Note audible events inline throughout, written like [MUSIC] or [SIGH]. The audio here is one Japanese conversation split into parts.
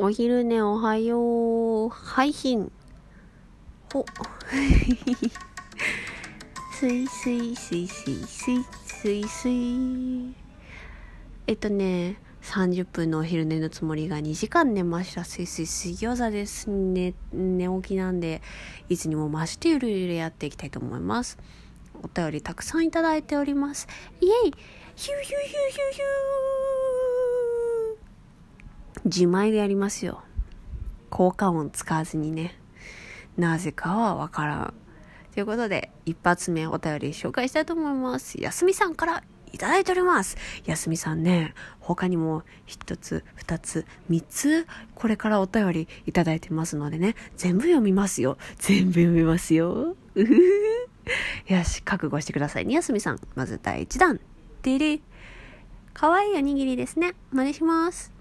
お昼寝おはよう。配信。ほ。すいすいすいすいすいすいすい。えっとね、30分のお昼寝のつもりが2時間寝ました。すいすい水餃子ですね。寝起きなんで、いつにも増してゆるゆるやっていきたいと思います。お便りたくさんいただいております。イェイヒューヒューヒューヒューヒュー自前でやりますよ。効果音使わずにね。なぜかはわからん。ということで、一発目お便り紹介したいと思います。やすみさんからいただいております。やすみさんね、他にも一つ、二つ、三つ、これからお便りいただいてますのでね、全部読みますよ。全部読みますよ。うふふ。よし、覚悟してくださいね、やすみさん。まず第一弾。てれ。かわいいおにぎりですね。真似します。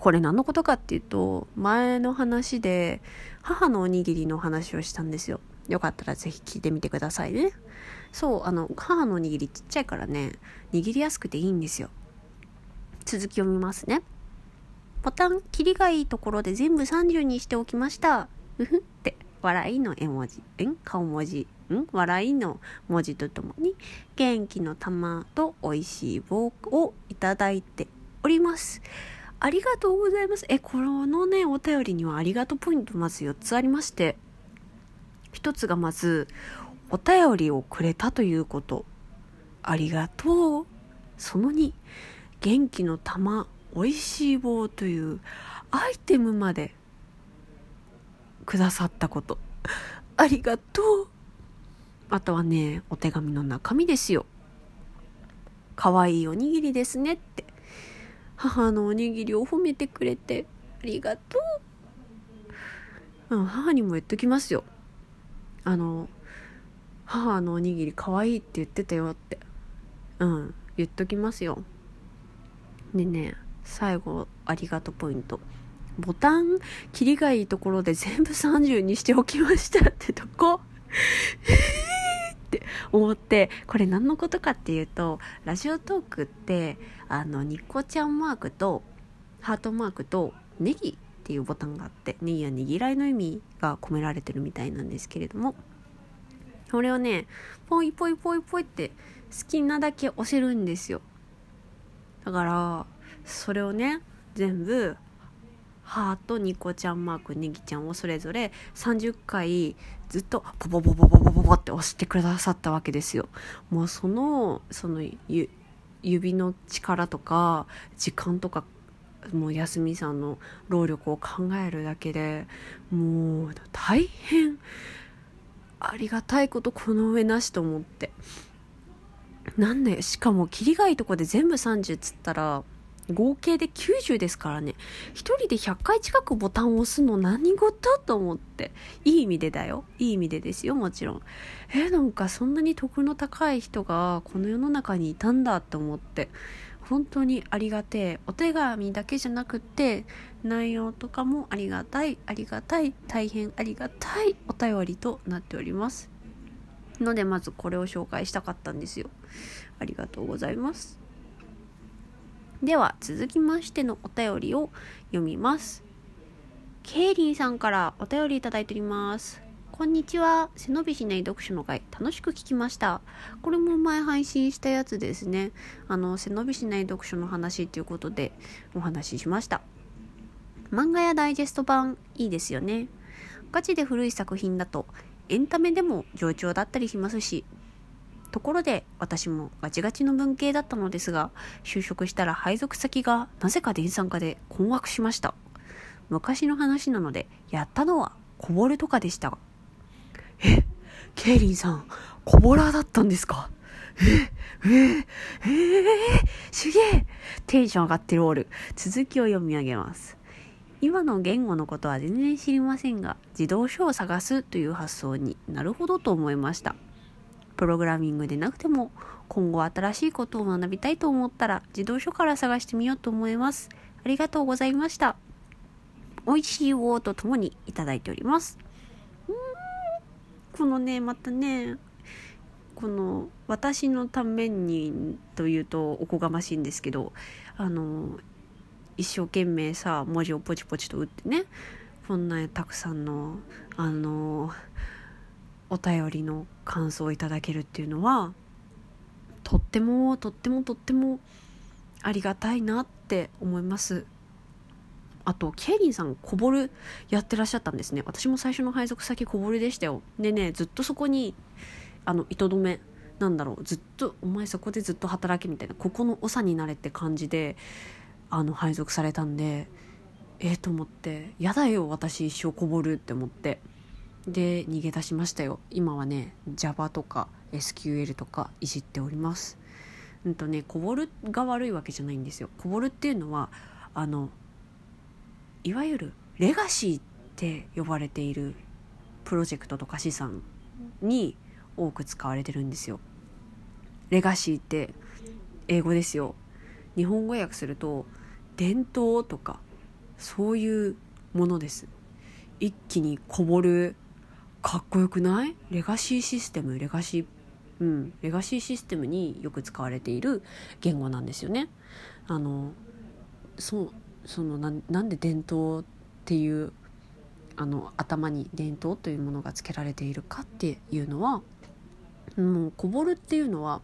これ何のことかっていうと、前の話で母のおにぎりの話をしたんですよ。よかったらぜひ聞いてみてくださいね。そう、あの、母のおにぎりちっちゃいからね、握りやすくていいんですよ。続き読みますね。ボタン、切りがいいところで全部30にしておきました。うふって、笑いの絵文字、ん？顔文字、ん？笑いの文字とともに、元気の玉と美味しい棒をいただいております。ありがとうございます。え、このね、お便りにはありがとうポイントまず4つありまして、1つがまず、お便りをくれたということ。ありがとう。その2、元気の玉、美味しい棒というアイテムまでくださったこと。ありがとう。あとはね、お手紙の中身ですよ。かわいいおにぎりですねって。母のおにぎりを褒めてくれてありがとう。うん、母にも言っときますよ。あの、母のおにぎりかわいいって言ってたよって。うん、言っときますよ。でね、最後、ありがとうポイント。ボタン、切りがいいところで全部30にしておきましたってとこ。って思って、これ何のことかっていうと、ラジオトークって、あの、ニコちゃんマークと、ハートマークと、ネギっていうボタンがあって、ネギはねぎらいの意味が込められてるみたいなんですけれども、それをね、ポイポイポイポイって好きなだけ押せるんですよ。だから、それをね、全部、ハート、ニコちゃんマーク、ネギちゃんをそれぞれ30回ずっとポポポポポポポポって押してくださったわけですよ。もうその、その指の力とか時間とかもう休みさんの労力を考えるだけでもう大変ありがたいことこの上なしと思ってなんでしかも切りがいいとこで全部30っつったら合計で90ですからね。一人で100回近くボタンを押すの何事？と思って。いい意味でだよ。いい意味でですよもちろん。えなんかそんなに得の高い人がこの世の中にいたんだと思って。本当にありがてえ。お手紙だけじゃなくって内容とかもありがたい。ありがたい。大変ありがたい。お便りとなっております。のでまずこれを紹介したかったんですよ。ありがとうございます。では続きましてのお便りを読みますケイリンさんからお便りいただいておりますこんにちは。背伸びしない読書の会、楽しく聞きました。これも前配信したやつですね。あの、背伸びしない読書の話ということでお話ししました。漫画やダイジェスト版、いいですよね。ガチで古い作品だと、エンタメでも上調だったりしますし、ところで私もガチガチの文系だったのですが、就職したら配属先がなぜか電産化で困惑しました。昔の話なので、やったのはこぼれとかでしたが、え、ケイリンさん、コボラーだったんですか？え、えええー、すげえテンション上がってるオール。続きを読み上げます。今の言語のことは全然知りませんが、自動書を探すという発想になるほどと思いました。プログラミングでなくても、今後新しいことを学びたいと思ったら、自動書から探してみようと思います。ありがとうございました。美味しい棒とともにいただいております。このねまたねこの私のためにというとおこがましいんですけどあの一生懸命さ文字をポチポチと打ってねこんなたくさんのあのお便りの感想をいただけるっていうのはとってもとってもとってもありがたいなって思います。あとケイリンさんこぼるやってらっしゃったんですね。私も最初の配属先こぼるでしたよ。でねずっとそこにあの糸止めなんだろうずっとお前そこでずっと働けみたいなここの長になれって感じであの配属されたんでええー、と思ってやだよ私一生こぼるって思って。で逃げ出しましたよ。今はね Java とか SQL とかいじっております。うんとねこぼるが悪いわけじゃないんですよ。こぼるっていうのはあのいわゆるレガシーって呼ばれているプロジェクトとか資産に多く使われてるんですよ。レガシーって英語ですよ。日本語訳すると伝統とかそういうものです。一気にこぼるかっこよくない？レガシーシステム？レガシーうん。レガシーシステムによく使われている言語なんですよね。あのそそのななんで伝統っていうあの頭に伝統というものが付けられているかっていうのはもうこぼるっていうのは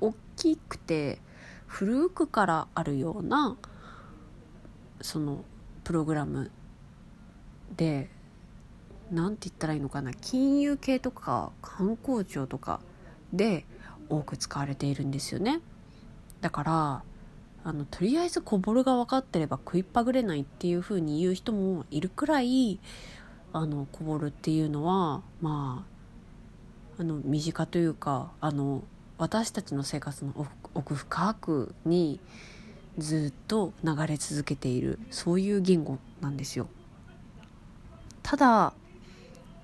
大きくて古くからあるようなそのプログラムで何て言ったらいいのかな金融系とか観光庁とかで多く使われているんですよねだからあのとりあえずこぼるが分かってれば食いっぱぐれないっていう風に言う人もいるくらいあのこぼるっていうのはまああの身近というかあの私たちの生活の奥深くにずっと流れ続けているそういう言語なんですよ。ただ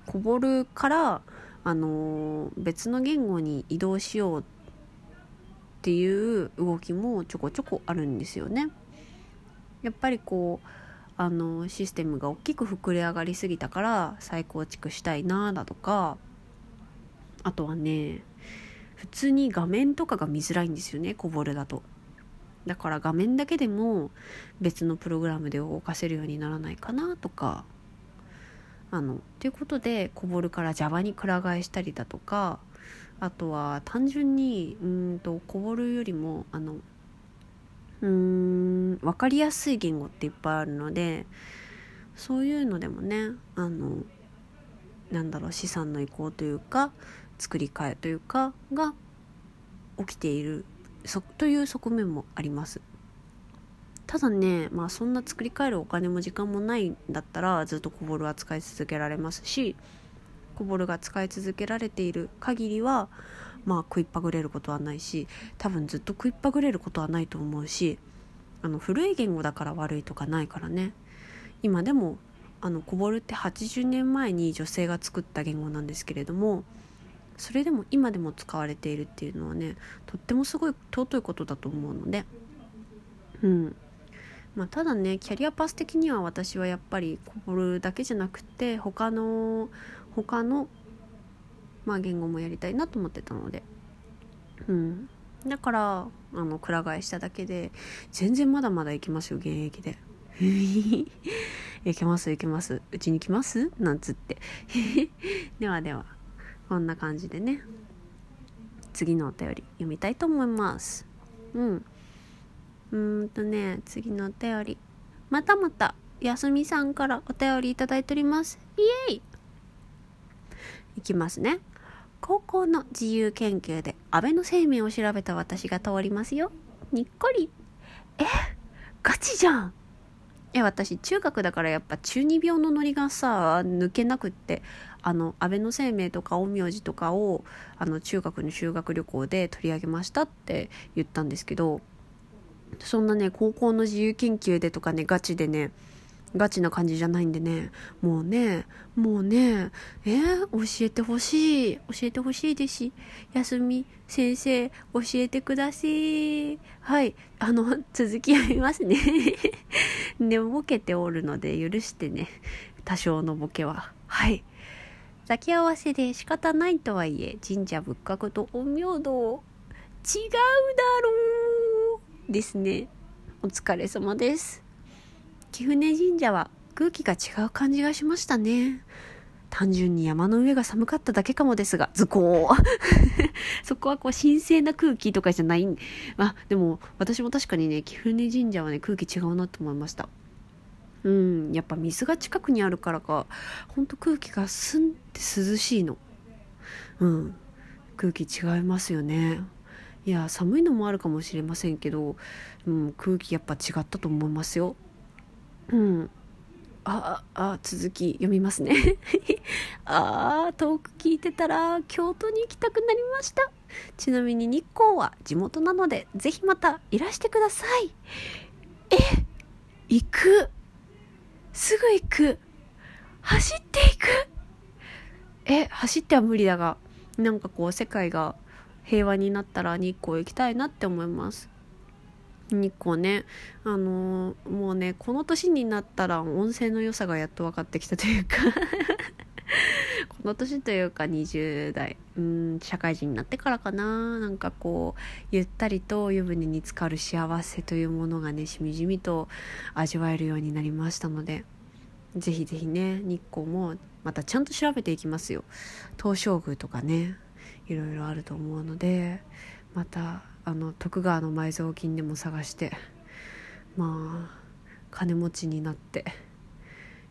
こぼるからあの別の言語に移動しようっていう動きもちょこちょこあるんですよね。やっぱりこうあのシステムが大きく膨れ上がりすぎたから再構築したいなだとかあとはね普通に画面とかが見づらいんですよねこぼれだと。だから画面だけでも別のプログラムで動かせるようにならないかなとかあのということでこぼるから Java にくら替えしたりだとかあとは単純にうんとこぼるよりもあのうーん分かりやすい言語っていっぱいあるのでそういうのでもねあのなんだろう資産の移行というか作り替えというかが起きているそという側面もあります。ただねまあそんな作り変えるお金も時間もないんだったらずっとコボルは使い続けられますしコボルが使い続けられている限りはまあ食いっぱぐれることはないし多分ずっと食いっぱぐれることはないと思うしあの古い言語だから悪いとかないからね。今でもあのコボルって80年前に女性が作った言語なんですけれどもそれでも今でも使われているっていうのはねとってもすごい尊いことだと思うのでうん。まあ、ただねキャリアパス的には私はやっぱりこぼるだけじゃなくて他の他の、まあ、言語もやりたいなと思ってたので。うん。だからあのくら替えしただけで全然まだまだ行きますよ現役で。[LAUGHS] 行けます行けます。うちに来ます？なんつって。[LAUGHS] ではでは。こんな感じでね。次のお便り読みたいと思います。うん。うーんとね次のお便り。またまたやすみさんからお便りいただいております。イエイ。いきますね。高校の自由研究で安倍の生命を調べた私が通りますよ。にっこり。えガチじゃん。え私中学だからやっぱ中二病のノリがさ抜けなくって。あの安倍の生命とか陰陽師とかをあの中学の修学旅行で取り上げましたって言ったんですけどそんなね高校の自由研究でとかねガチでねガチな感じじゃないんでねもうねもうねえー、教えてほしい教えてほしいですし休み先生教えてくださいはいあの [LAUGHS] 続き読みますね。[LAUGHS] でもボケておるので許してね。多少のボケは。はい。抱き合わせで仕方ないとはいえ神社仏閣と陰陽道違うだろう。ですねお疲れ様です貴船神社は空気が違う感じがしましたね単純に山の上が寒かっただけかもですが、ズコー [LAUGHS] そこはこう神聖な空気とかじゃないん。あ、でも私も確かにね、貴船神社はね、空気違うなと思いました。うん、やっぱ水が近くにあるからか、ほんと空気が澄んで涼しいの。うん、空気違いますよね。いや、寒いのもあるかもしれませんけど、うん、空気やっぱ違ったと思いますよ。うん。ああ続き読みますね。[LAUGHS] ああ遠く聞いてたら京都に行きたくなりました。ちなみに日光は地元なのでぜひまたいらしてください。え行く。すぐ行く。走っていく。え走っては無理だがなんかこう世界が平和になったら日光行きたいなって思います。日光ね。あのー、もうねこの年になったら温泉の良さがやっと分かってきたというか。[LAUGHS] この年というか20代。うん社会人になってからかな。なんかこうゆったりと湯船に浸かる幸せというものがねしみじみと味わえるようになりましたので。ぜひぜひね日光もまたちゃんと調べていきますよ。東照宮とかね。いろいろあると思うのでまたあの徳川の埋蔵金でも探してまあ金持ちになって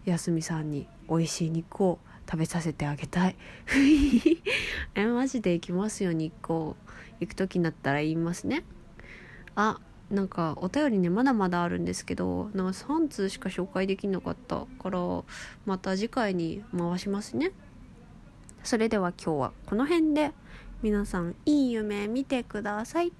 安見さんに美味しい肉を食べさせてあげたい。[LAUGHS] えマジで行きますよ日光。行く時になったら言いますね。あなんかお便りねまだまだあるんですけどなんか3通しか紹介できなかったからまた次回に回しますね。それでは今日はこの辺で皆さんいい夢見てください。